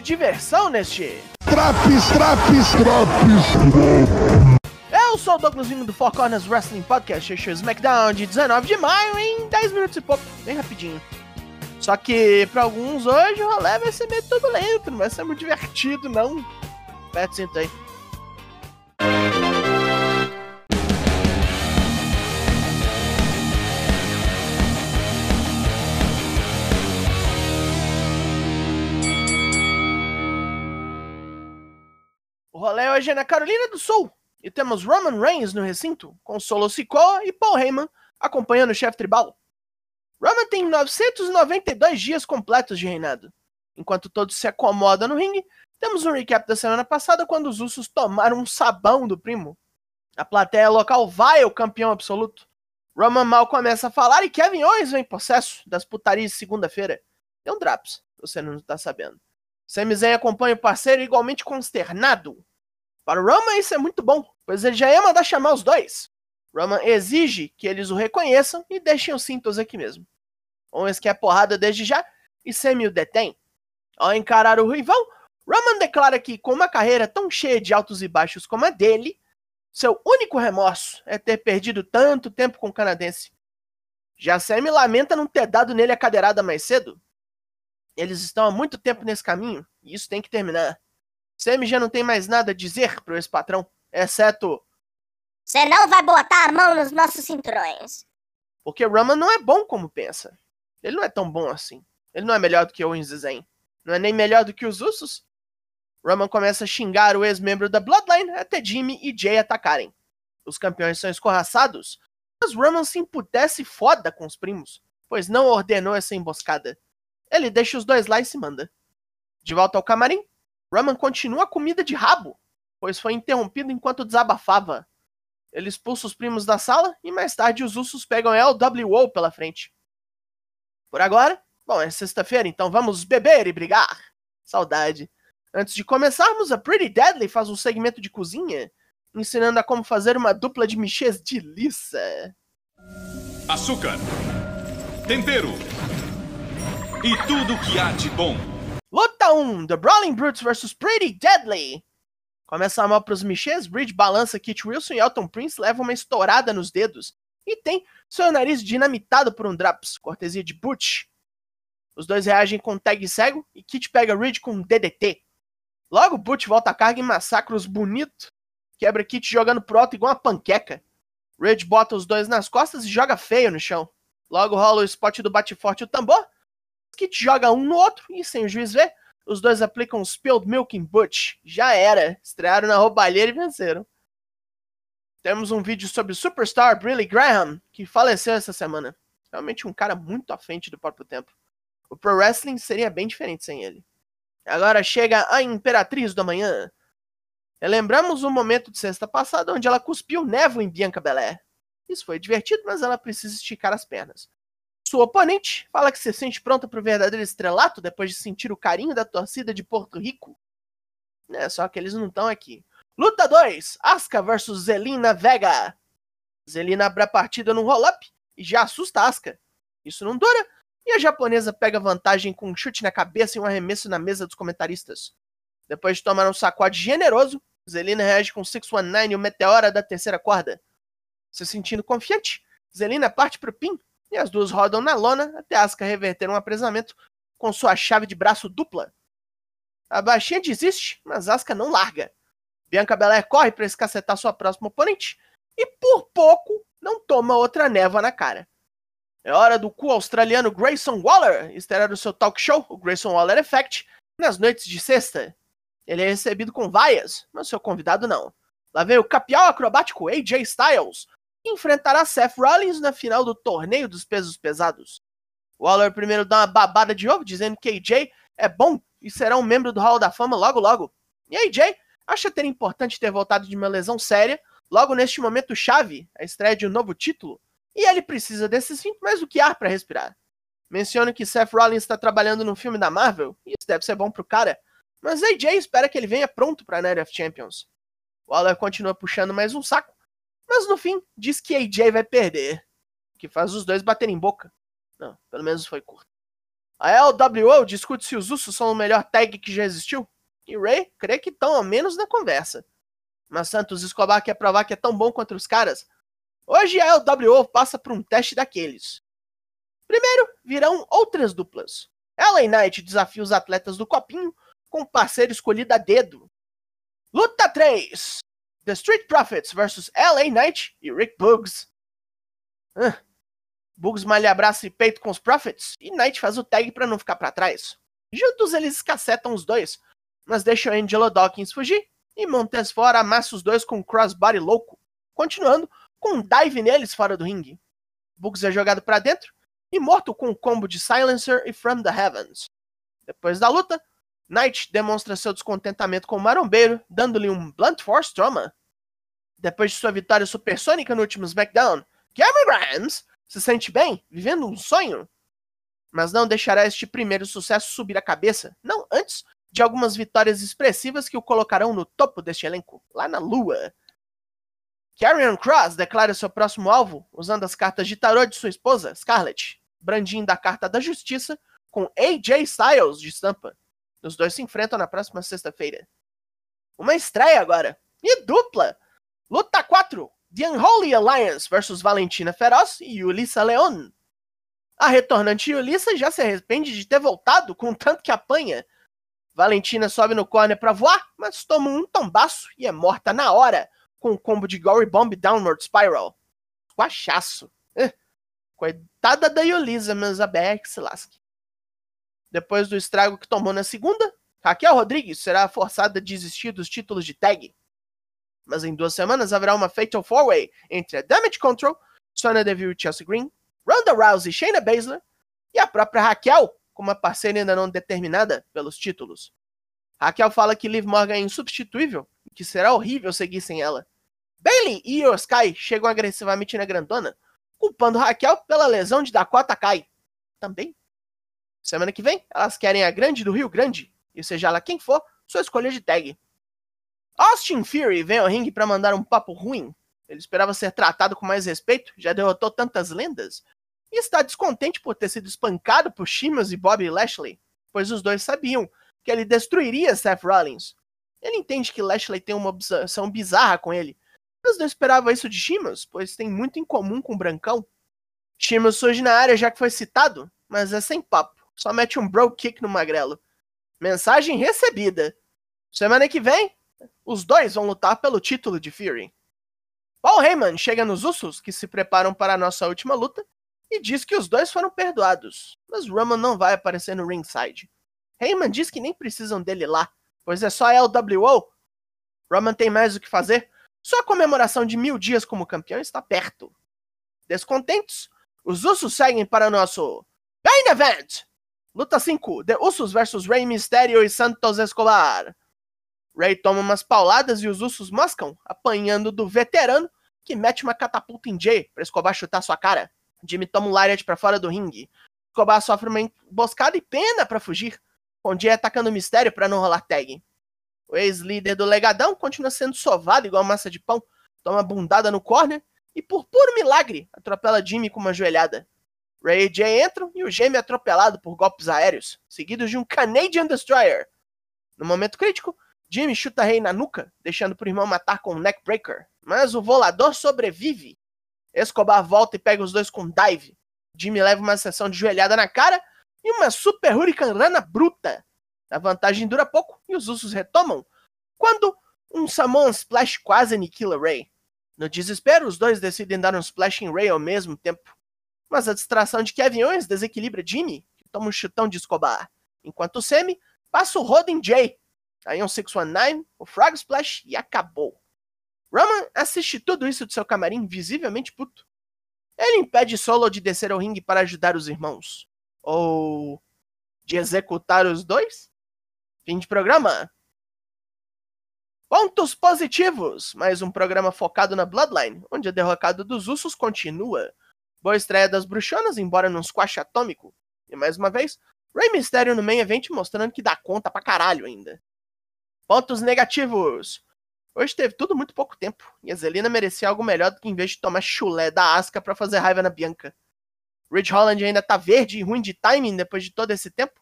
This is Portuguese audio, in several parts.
de diversão neste. Traps, traps, traps. Eu sou o Douglas Vinho do Four Corners Wrestling Podcast, este é SmackDown de 19 de maio em 10 minutos e pouco, bem rapidinho. Só que pra alguns hoje o rolê vai ser meio turbulento, não vai ser muito divertido, não. Aperta o cinto aí. O rolê hoje é na Carolina do Sul. E temos Roman Reigns no recinto, com Solo Sikoa e Paul Heyman acompanhando o chefe tribal. Roman tem 992 dias completos de reinado. Enquanto todos se acomodam no ringue, temos um recap da semana passada quando os Usos tomaram um sabão do primo. A plateia local vai ao campeão absoluto. Roman mal começa a falar e Kevin Owens vem possesso das putarias de segunda-feira. Tem um Draps, você não tá sabendo. Sami Zayn acompanha o parceiro igualmente consternado. Para o Roman isso é muito bom, pois ele já ia mandar chamar os dois. Roman exige que eles o reconheçam e deixem os cintos aqui mesmo. Owens quer porrada desde já e Sami o detém. Ao encarar o rival, Roman declara que com uma carreira tão cheia de altos e baixos como a dele, seu único remorso é ter perdido tanto tempo com o canadense. Já Sami lamenta não ter dado nele a cadeirada mais cedo. Eles estão há muito tempo nesse caminho e isso tem que terminar. Já não tem mais nada a dizer pro ex-patrão, exceto Você não vai botar a mão nos nossos cinturões. porque Roman não é bom como pensa. Ele não é tão bom assim. Ele não é melhor do que e Zayn. Não é nem melhor do que os Usos. Roman começa a xingar o ex-membro da Bloodline até Jimmy e Jay atacarem. Os campeões são escorraçados, mas Roman se emputece foda com os primos, pois não ordenou essa emboscada. Ele deixa os dois lá e se manda. De volta ao camarim, Roman continua a comida de rabo, pois foi interrompido enquanto desabafava. Ele expulsa os primos da sala e mais tarde os Usos pegam LWO pela frente. Por agora, bom, é sexta-feira, então vamos beber e brigar. Saudade. Antes de começarmos, a Pretty Deadly faz um segmento de cozinha, ensinando a como fazer uma dupla de michês de liça. açúcar, tempero e tudo que há de bom. Luta 1: The Brawling Brutes vs Pretty Deadly. Começa mal pros michês, Bridge balança Kit Wilson e Elton Prince levam uma estourada nos dedos e tem seu nariz dinamitado por um Draps, cortesia de Butch. Os dois reagem com um tag cego e Kit pega Reed com um DDT. Logo, Butch volta a carga e massacra os bonito. Quebra Kit jogando pro alto igual uma panqueca. Reed bota os dois nas costas e joga feio no chão. Logo rola o spot do bate-forte e o tambor. Kit joga um no outro e, sem o juiz ver, os dois aplicam Spilled Milk em Butch. Já era. Estrearam na roubalheira e venceram. Temos um vídeo sobre o superstar Billy Graham, que faleceu essa semana. Realmente um cara muito à frente do próprio tempo. O Pro Wrestling seria bem diferente sem ele. Agora chega a Imperatriz do Amanhã. Relembramos o momento de sexta passada onde ela cuspiu névoa em Bianca Belair. Isso foi divertido, mas ela precisa esticar as pernas. Sua oponente fala que se sente pronta para o verdadeiro estrelato depois de sentir o carinho da torcida de Porto Rico. É, só que eles não estão aqui. Luta 2: Asuka versus Zelina Vega. Zelina abre a partida num roll-up e já assusta Asuka. Isso não dura e a japonesa pega vantagem com um chute na cabeça e um arremesso na mesa dos comentaristas. Depois de tomar um sacode generoso, Zelina reage com 619 e o Meteora da terceira corda. Se sentindo confiante, Zelina parte pro pin e as duas rodam na lona até Asuka reverter um apresamento com sua chave de braço dupla. A baixinha desiste, mas Asuka não larga. Bianca Belair corre para escacetar sua próxima oponente e por pouco não toma outra névoa na cara. É hora do cu australiano Grayson Waller estrear o seu talk show, o Grayson Waller Effect, nas noites de sexta. Ele é recebido com vaias, mas seu convidado não. Lá vem o capial acrobático AJ Styles, enfrentará Seth Rollins na final do torneio dos pesos pesados. Waller primeiro dá uma babada de ovo, dizendo que AJ é bom e será um membro do Hall da Fama logo logo. E AJ acha ter importante ter voltado de uma lesão séria, logo neste momento chave, a estreia de um novo título, e ele precisa desses 20 mais do que ar para respirar. Menciono que Seth Rollins está trabalhando num filme da Marvel, e isso deve ser bom pro cara, mas AJ espera que ele venha pronto para a Night of Champions. Waller continua puxando mais um saco, mas no fim diz que AJ vai perder, que faz os dois baterem boca. Não, pelo menos foi curto. A LWO discute se os Usos são o melhor tag que já existiu. E Ray crê que estão ao menos na conversa. Mas Santos Escobar quer provar que é tão bom contra os caras. Hoje a LWO passa por um teste daqueles. Primeiro, virão outras duplas. LA Knight desafia os atletas do Copinho com um parceiro escolhido a dedo. Luta 3: The Street Profits vs LA Knight e Rick Boogs. Ah, Boogs malha braço e peito com os Profits e Knight faz o tag para não ficar para trás. Juntos eles escacetam os dois, mas deixam Angelo Dawkins fugir e Montes fora amassa os dois com um crossbody louco, continuando com um dive neles fora do ringue. Bugs é jogado para dentro e morto com um combo de Silencer e From the Heavens. Depois da luta, Knight demonstra seu descontentamento com o marombeiro, dando-lhe um Blunt Force Trauma. Depois de sua vitória supersônica no último SmackDown, Cameron Grimes se sente bem, vivendo um sonho. Mas não deixará este primeiro sucesso subir a cabeça, não antes de algumas vitórias expressivas que o colocarão no topo deste elenco, lá na Lua. Karrion Cross declara seu próximo alvo usando as cartas de tarô de sua esposa, Scarlett, brandindo a carta da justiça com AJ Styles de estampa. Os dois se enfrentam na próxima sexta-feira. Uma estreia agora. E dupla! Luta 4. The Unholy Alliance versus Valentina Feroz e Ulissa Leon. A retornante Ulissa já se arrepende de ter voltado com tanto que apanha, Valentina sobe no corner para voar, mas toma um tombaço e é morta na hora, com o um combo de Gory Bomb Downward Spiral. Guachaço. Coitada da Yolisa, mas a BR que se lasque. Depois do estrago que tomou na segunda, Raquel Rodrigues será forçada a desistir dos títulos de tag. Mas em duas semanas haverá uma Fatal 4-Way entre a Damage Control, Sonya Deville e Chelsea Green, Ronda Rousey e Shayna Baszler, e a própria Raquel, com uma parceira ainda não determinada pelos títulos. Raquel fala que Liv Morgan é insubstituível e que será horrível seguir sem ela. Bailey e Io Sky chegam agressivamente na grandona, culpando Raquel pela lesão de Dakota Kai. Também. Semana que vem, elas querem a grande do Rio Grande, e seja ela quem for, sua escolha de tag. Austin Fury vem ao ringue para mandar um papo ruim. Ele esperava ser tratado com mais respeito, já derrotou tantas lendas, e está descontente por ter sido espancado por Sheamus e Bobby Lashley, pois os dois sabiam que ele destruiria Seth Rollins. Ele entende que Lashley tem uma obsessão bizarra com ele, mas não esperava isso de Sheamus, pois tem muito em comum com o Brancão. Sheamus surge na área já que foi citado, mas é sem papo, só mete um bro kick no magrelo. Mensagem recebida. Semana que vem, os dois vão lutar pelo título de Fury. Paul Heyman chega nos Usos, que se preparam para a nossa última luta, e diz que os dois foram perdoados, mas Roman não vai aparecer no ringside. Heyman diz que nem precisam dele lá, pois é só a LWO. Roman tem mais o que fazer, sua comemoração de mil dias como campeão está perto. Descontentes, os Usos seguem para o nosso Main Event! Luta 5, The Usos vs Rey Mysterio e Santos Escobar. Rey toma umas pauladas e os Usos moscam, apanhando do veterano, que mete uma catapulta em Jay para Escobar chutar sua cara. Jimmy toma um lariat para fora do ringue. Escobar sofre uma emboscada e pena para fugir, com Jay atacando o mistério para não rolar tag. O ex-líder do Legadão continua sendo sovado igual massa de pão, toma bundada no corner e, por puro milagre, atropela Jimmy com uma joelhada. Ray e Jay entram e o gêmeo é atropelado por golpes aéreos, seguidos de um Canadian Destroyer. No momento crítico, Jimmy chuta Rey na nuca, deixando pro irmão matar com um neckbreaker, mas o volador sobrevive Escobar volta e pega os dois com dive. Jimmy leva uma sessão de joelhada na cara e uma super Hurricane Rana bruta. A vantagem dura pouco e os Usos retomam, quando um Samoan Splash quase aniquila Ray. No desespero, os dois decidem dar um Splash em Ray ao mesmo tempo. Mas a distração de Kevin Owens desequilibra Jimmy, que toma um chutão de Escobar. Enquanto Semi passa o rodo em Jay. Aí um 619, o Frog Splash e acabou. Roman assiste tudo isso de seu camarim visivelmente puto. Ele impede Solo de descer ao ringue para ajudar os irmãos. Ou de executar os dois? Fim de programa. Pontos positivos! Mais um programa focado na Bloodline, onde a derrocada dos Usos continua. Boa estreia das bruxonas, embora num squash atômico. E mais uma vez, Rey Mysterio no main event mostrando que dá conta pra caralho ainda. Pontos negativos! Hoje teve tudo muito pouco tempo, e a Zelina merecia algo melhor do que em vez de tomar chulé da Asca para fazer raiva na Bianca. Ridge Holland ainda tá verde e ruim de timing depois de todo esse tempo.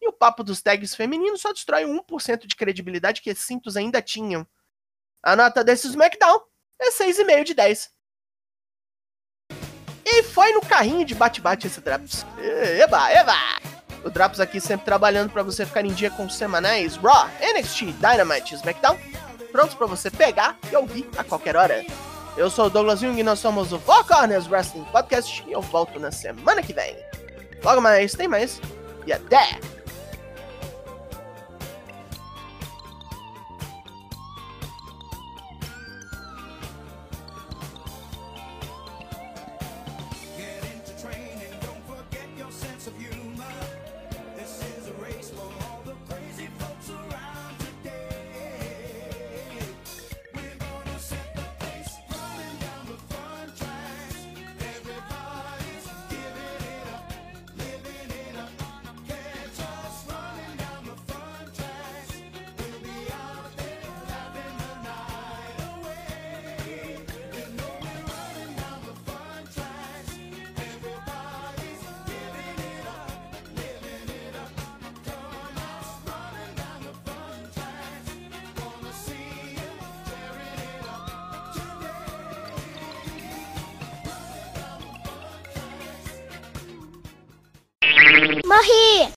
E o papo dos tags femininos só destrói 1% de credibilidade que esses cintos ainda tinham. A nota desse SmackDown é 6,5 de 10. E foi no carrinho de bate-bate esse Drops. Eba, eba! O Drops aqui sempre trabalhando para você ficar em dia com os semanais Raw, NXT, Dynamite SmackDown, prontos para você pegar e ouvir a qualquer hora. Eu sou o Douglas Jung e nós somos o Four Corners Wrestling Podcast e eu volto na semana que vem. Logo mais, tem mais e até! Mahi!